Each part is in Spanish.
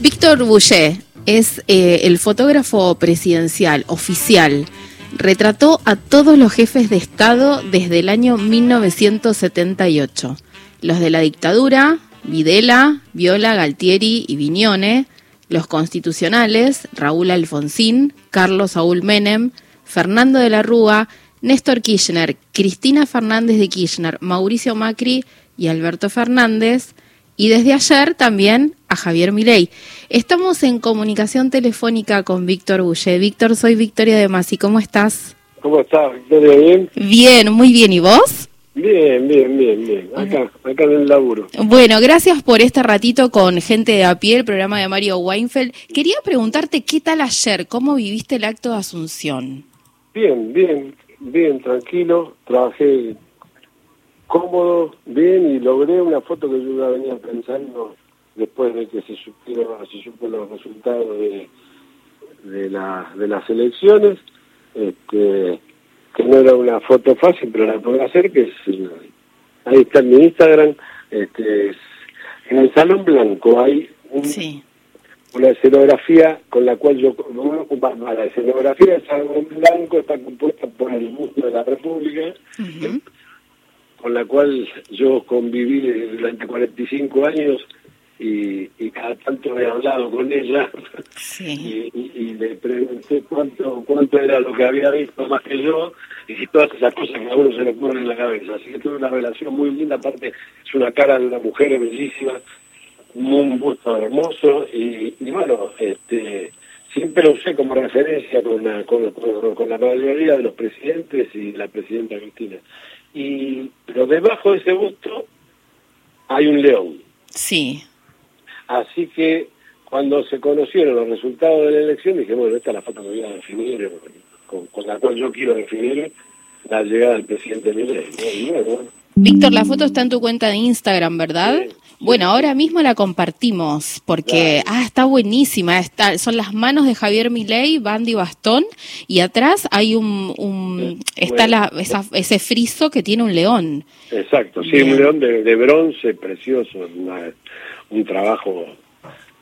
Víctor Boucher es eh, el fotógrafo presidencial oficial. Retrató a todos los jefes de Estado desde el año 1978. Los de la dictadura, Videla, Viola, Galtieri y Viñone. Los constitucionales, Raúl Alfonsín, Carlos Saúl Menem, Fernando de la Rúa, Néstor Kirchner, Cristina Fernández de Kirchner, Mauricio Macri y Alberto Fernández y desde ayer también a Javier Milei. Estamos en comunicación telefónica con Víctor Bulle. Víctor, soy Victoria de Masi. ¿Cómo estás? ¿Cómo estás, Victoria? ¿Bien? Bien, muy bien. ¿Y vos? Bien, bien, bien, bien. Acá, acá en el laburo. Bueno, gracias por este ratito con gente de a pie, el programa de Mario Weinfeld. Quería preguntarte qué tal ayer, cómo viviste el acto de Asunción. Bien, bien, bien, tranquilo. Trabajé cómodo, bien y logré una foto que yo ya venía pensando después de que se supieron, se supo los resultados de, de, la, de las elecciones, este, que no era una foto fácil, pero la puedo hacer, que es, ahí está en mi Instagram, este, en el Salón Blanco hay una escenografía con la cual yo, la escenografía del Salón Blanco está compuesta por el Museo de la República, con la cual yo conviví durante 45 años y, cada tanto he hablado con ella. Y, le pregunté cuánto cuánto era lo que había visto más que yo y todas esas cosas que a uno se le ponen en la cabeza. Así que tuve una relación muy linda, aparte es una cara de una mujer bellísima, un gusto hermoso y, bueno, este siempre lo usé como referencia con la, con, con la mayoría de los presidentes y la presidenta Cristina y pero debajo de ese busto hay un león. Sí. Así que cuando se conocieron los resultados de la elección, dije, bueno, esta es la foto que voy a definir, con, la cual yo quiero definir la llegada del presidente Milei. Víctor, la foto está en tu cuenta de Instagram, ¿verdad? Bueno, ahora mismo la compartimos porque ah, está buenísima. Está, son las manos de Javier Milei, Bandy Bastón, y atrás hay un, un está la, ese friso que tiene un león. Exacto, sí, un león de, bronce precioso, un trabajo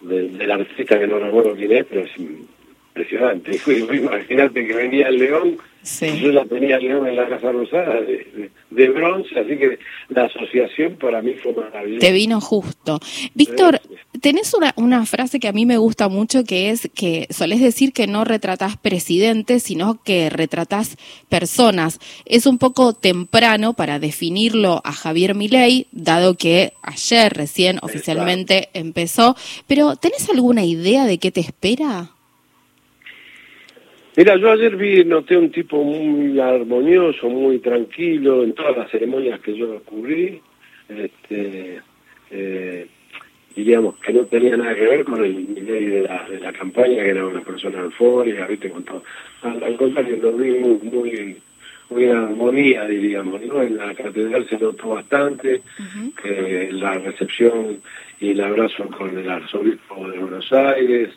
del artista que no recuerdo quién es, pero es impresionante. Imagínate que venía el león yo la tenía León en la Casa Rosada de, bronce, así que la asociación para mí fue maravillosa. Te vino justo. Víctor, tenés una, una frase que a mí me gusta mucho que es que solés decir que no retratás presidentes, sino que retratás personas. Es un poco temprano para definirlo a Javier Milei, dado que ayer recién oficialmente empezó, pero ¿tenés alguna idea de qué te espera? Mira, yo ayer vi, noté un tipo muy armonioso, muy tranquilo en todas las ceremonias que yo cubrí, este, eh, diríamos que no tenía nada que ver con el nivel de la, de la campaña, que era una persona eufórica, viste, con todo. Al, contrario, lo vi muy, muy, muy armonía, diríamos, ¿no? En la catedral se notó bastante, que la recepción y el abrazo con el arzobispo de Buenos Aires,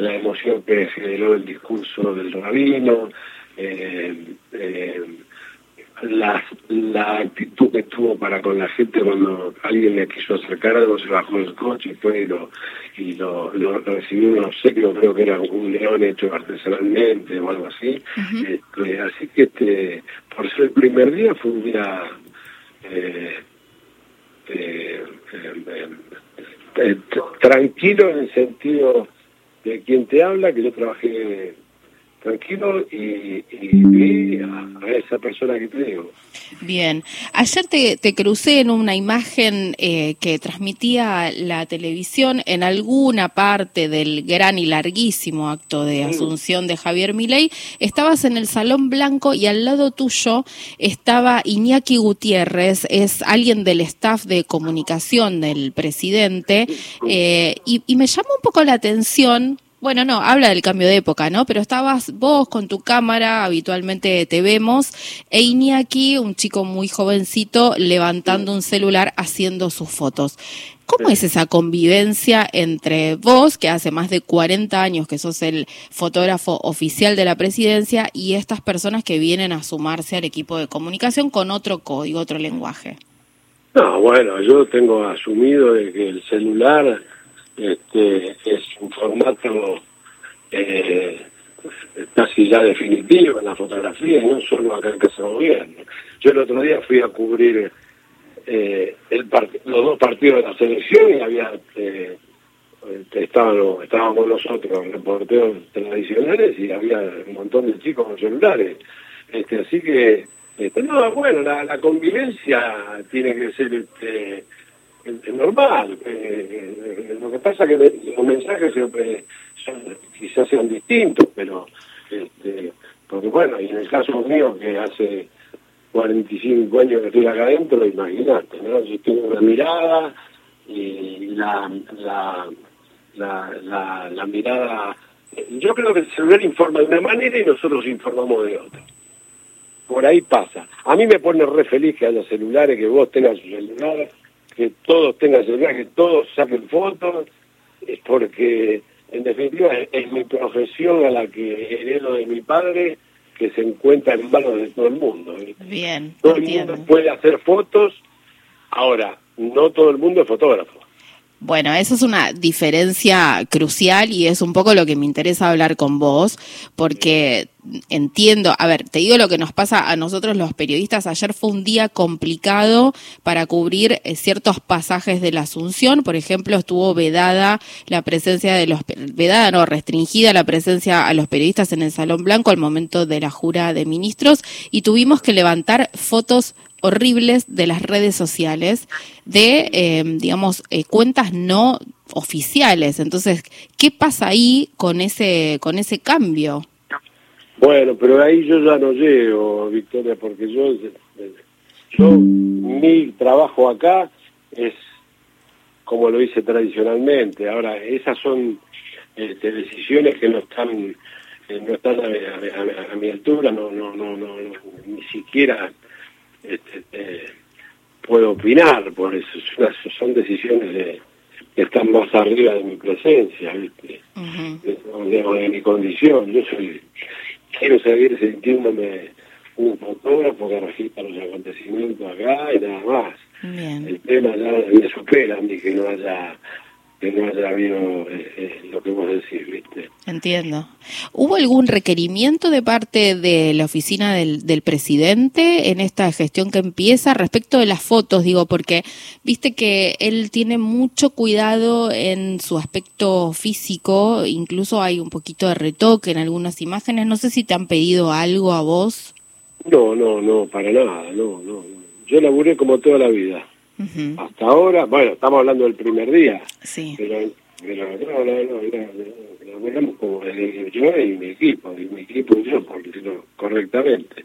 la emoción que generó el discurso del rabino, eh, eh, la, la actitud que tuvo para con la gente cuando alguien le quiso acercar algo, se bajó del coche y fue y lo, y lo, recibió un obsequio, creo que era un león hecho artesanalmente o algo así. Este, así que este por ser el primer día fue un día eh, tranquilo en el sentido de quien te habla, que yo trabajé tranquilo y, vi a, esa persona que te digo. Bien, ayer te, te crucé en una imagen eh, que transmitía la televisión en alguna parte del gran y larguísimo acto de asunción de Javier Milei. Estabas en el Salón Blanco y al lado tuyo estaba Iñaki Gutiérrez, es alguien del staff de comunicación del presidente, eh, y, y me llama un poco la atención bueno, no, habla del cambio de época, ¿no? Pero estabas vos con tu cámara, habitualmente te vemos, e Iñaki, un chico muy jovencito, levantando un celular haciendo sus fotos. ¿Cómo es esa convivencia entre vos, que hace más de 40 años que sos el fotógrafo oficial de la presidencia, y estas personas que vienen a sumarse al equipo de comunicación con otro código, otro lenguaje? No, bueno, yo tengo asumido de que el celular este, es un formato eh, casi ya definitivo en la fotografía, y no solo acá en Casa Gobierno. Yo el otro día fui a cubrir eh, el los dos partidos de la selección y había eh, estábamos, estábamos nosotros, reporteros tradicionales, y había un montón de chicos con celulares. Este, así que, este, no, bueno, la, la convivencia tiene que ser este, normal. Eh, lo que pasa es que los mensajes son, quizás sean distintos, pero este, porque bueno, y en el caso mío que hace 45 años que estoy acá adentro, imagínate, ¿no? Yo tengo una mirada y la, la, la, la, mirada... Yo creo que el celular informa de una manera y nosotros informamos de otra. Por ahí pasa. A mí me pone re feliz que haya celulares, que vos tengas su celular, que todos tengan celular, que todos saquen fotos, es porque en definitiva es, mi profesión a la que heredo de mi padre que se encuentra en manos de todo el mundo. Bien. Todo el mundo puede hacer fotos, ahora, no todo el mundo es fotógrafo. Bueno, esa es una diferencia crucial y es un poco lo que me interesa hablar con vos, porque entiendo, a ver, te digo lo que nos pasa a nosotros los periodistas. Ayer fue un día complicado para cubrir eh, ciertos pasajes de la Asunción. Por ejemplo, estuvo vedada la presencia de los, vedada no, restringida la presencia a los periodistas en el Salón Blanco al momento de la jura de ministros y tuvimos que levantar fotos horribles de las redes sociales de, eh, digamos, eh, cuentas no oficiales. Entonces, ¿qué pasa ahí con ese, con ese cambio? Bueno, pero ahí yo ya no llego, Victoria, porque yo, yo mi trabajo acá es como lo hice tradicionalmente. Ahora, esas son este, decisiones que no están eh, no están a, a, mi altura, no, no, no, no, ni siquiera este, eh, puedo opinar, por eso son decisiones de, que están más arriba de mi presencia, ¿viste? de, mi condición. Yo soy quiero seguir sintiéndome un fotógrafo que registra los acontecimientos acá y nada más. El tema ya me supera a mí que no haya que no haya habido eh, eh, lo que vos decís, ¿viste? Entiendo. ¿Hubo algún requerimiento de parte de la oficina del, del, presidente en esta gestión que empieza respecto de las fotos? Digo, porque viste que él tiene mucho cuidado en su aspecto físico, incluso hay un poquito de retoque en algunas imágenes. No sé si te han pedido algo a vos. No, no, no, para nada, no, no. Yo laburé como toda la vida. Hasta ahora, bueno, estamos hablando del primer día, sí. pero, pero no, no, no, no, como yo y mi equipo, y mi equipo y yo, por decirlo correctamente.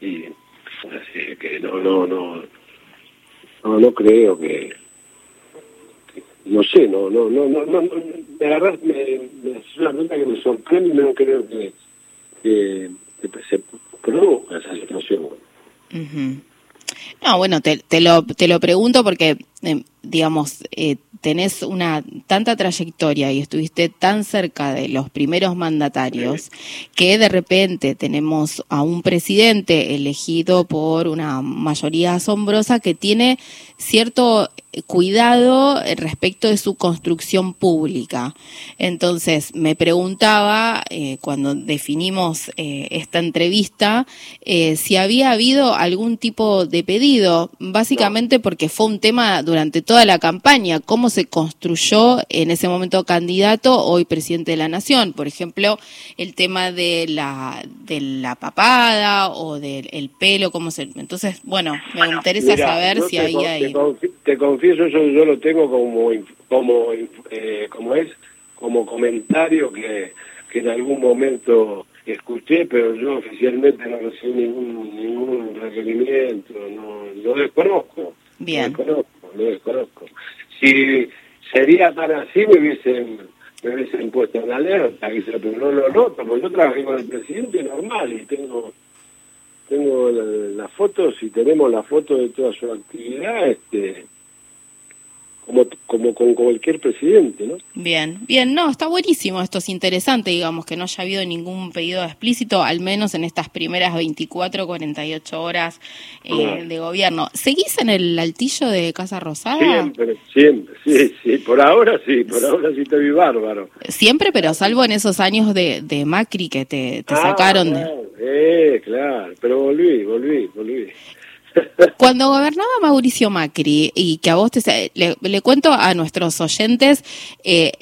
Y así que no, no, no, no, no creo que, no sé, no, no, no, no, no, me agarras, me, es una pregunta que me sorprende y no creo que, que, se produzca esa situación. No, bueno, te, te, lo, te lo pregunto porque, eh, digamos, eh, tenés una tanta trayectoria y estuviste tan cerca de los primeros mandatarios que de repente tenemos a un presidente elegido por una mayoría asombrosa que tiene cierto cuidado respecto de su construcción pública. Entonces, me preguntaba, eh, cuando definimos eh, esta entrevista, eh, si había habido algún tipo de pedido, básicamente porque fue un tema durante toda la campaña, cómo se construyó en ese momento candidato, hoy presidente de la Nación. Por ejemplo, el tema de la, de la papada o del pelo, cómo se... Entonces, bueno, me interesa saber si había... Te, confieso, yo, yo lo tengo como, como, eh, como es, como comentario que, que en algún momento escuché, pero yo oficialmente no recibí ningún, ningún requerimiento, no, lo desconozco. Bien. Lo desconozco, lo desconozco. Si sería tan así, me hubiesen, me hubiesen puesto en alerta, pero no lo noto, porque yo trabajé con el presidente normal y tengo tengo las fotos y tenemos la foto de toda su actividad, este como, como con cualquier presidente, ¿no? Bien, bien, no, está buenísimo, esto es interesante, digamos, que no haya habido ningún pedido explícito, al menos en estas primeras 24, 48 horas eh, de gobierno. ¿Seguís en el altillo de Casa Rosada? Siempre, siempre, sí, sí, por ahora sí, por ahora sí estoy bárbaro. Siempre, pero salvo en esos años de, de Macri que te, te Ah, sacaron de... Eh, claro, pero volví, volví, volví. Cuando gobernaba Mauricio Macri, y que a vos te, le, le cuento a nuestros oyentes, eh,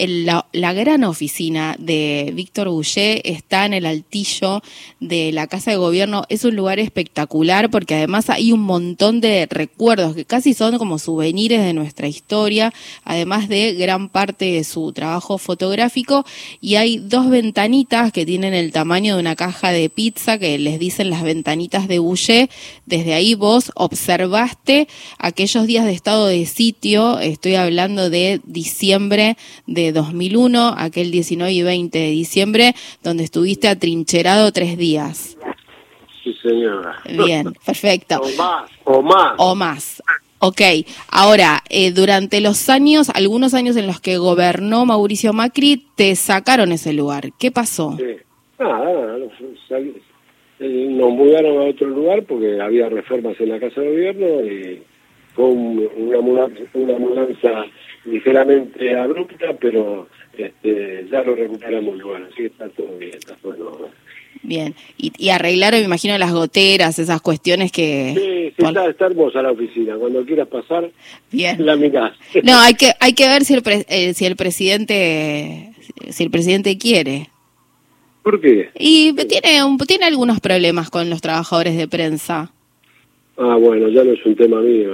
la, gran oficina de Víctor Boucher está en el altillo de la Casa de Gobierno. Es un lugar espectacular porque además hay un montón de recuerdos que casi son como souvenirs de nuestra historia, además de gran parte de su trabajo fotográfico. Y hay dos ventanitas que tienen el tamaño de una caja de pizza que les dicen las ventanitas de Boucher. Desde ahí vos observaste aquellos días de estado de sitio, estoy hablando de diciembre de 2001, aquel 19 y 20 de diciembre, donde estuviste atrincherado tres días. Sí, señora. Bien, perfecto. O más, o más. O más. Ok, ahora, eh, durante los años, algunos años en los que gobernó Mauricio Macri, te sacaron ese lugar. ¿Qué pasó? Sí. Nada, nada, no, salí- eh, nos mudaron a otro lugar porque había reformas en la Casa de Gobierno y fue un- una, mudanza, una mudanza ligeramente abrupta, pero este, ya lo recuperamos el lugar, así que está todo bien, está todo. Bien, y, y arreglaron, me imagino, las goteras, esas cuestiones que... Sí, sí, está, está hermosa la oficina, cuando quieras pasar, Bien. la mirás. No, hay que hay que ver si el pre- eh, si el presidente si el presidente quiere. ¿Por qué? Y tiene un, tiene algunos problemas con los trabajadores de prensa. Ah, bueno, ya no es un tema mío.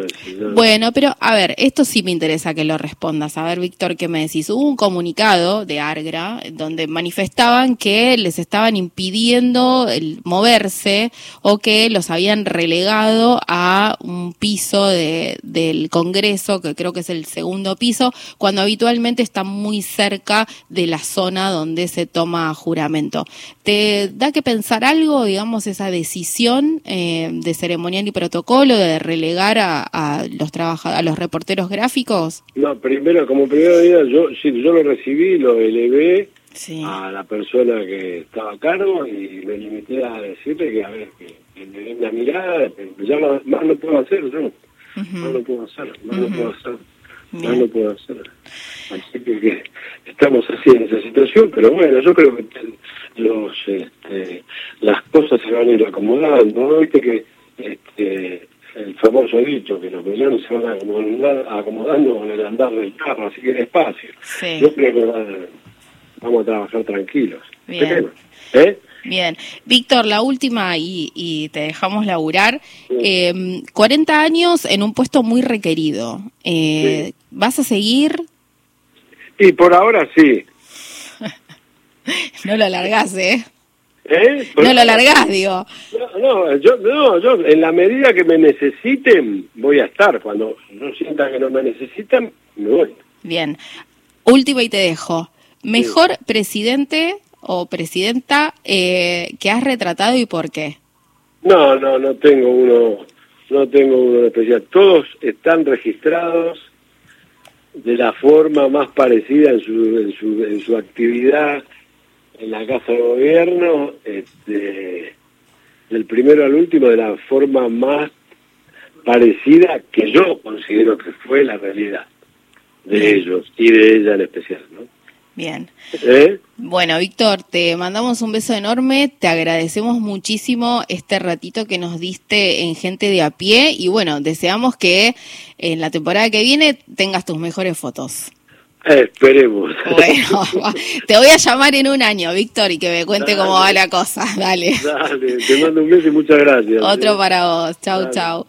Bueno, pero a ver, esto sí me interesa que lo respondas. A ver, Víctor, ¿qué me decís? Hubo un comunicado de Argra donde manifestaban que les estaban impidiendo el moverse o que los habían relegado a un piso de, del Congreso, que creo que es el segundo piso, cuando habitualmente está muy cerca de la zona donde se toma juramento. ¿Te da que pensar algo, digamos, esa decisión eh, de ceremonial y protocolo de relegar a, a los a los reporteros gráficos? No, primero, como primera medida, yo, sí, yo lo recibí, lo elevé Sí. a la persona que estaba a cargo y me limité a decirle que, a ver, que, que me dé una mirada, ya no- más no puedo hacer yo, más no puedo hacer, más no puedo hacer, más Bien. no puedo hacer. Así que, que estamos así en esa situación, pero bueno, yo creo que los, este, las cosas se van a ir acomodando, ¿no? Viste que este, el famoso dicho que los millones se van acomodando, acomodando con el andar del carro, así que despacio. Sí. Yo creo que va- vamos a trabajar tranquilos. Bien. ¿Eh? Bien. Víctor, la última y, y te dejamos laburar. Eh, 40 años en un puesto muy requerido. Eh, ¿Vas a seguir? Y por ahora sí. No lo alargás, ¿eh? ¿Eh? No lo alargás, digo. No, no, yo, no, yo en la medida que me necesiten voy a estar. Cuando no sienta que no me necesitan, me voy. Bien. Última y te dejo. ¿Mejor presidente o presidenta eh, que has retratado y por qué? No, no, no tengo uno, no tengo uno especial. Todos están registrados de la forma más parecida en su, en su, en su actividad en la Casa de Gobierno, este, del primero al último, de la forma más parecida que yo considero que fue la realidad de ellos y de ella en especial, ¿no? Bien. ¿Eh? Bueno, Víctor, te mandamos un beso enorme, te agradecemos muchísimo este ratito que nos diste en Gente de a pie y bueno, deseamos que en la temporada que viene tengas tus mejores fotos. Esperemos. Bueno, te voy a llamar en un año, Víctor, y que me cuente cómo va la cosa. Dale. Dale, te mando un beso y muchas gracias. Otro para vos. Chau, Dale. chau.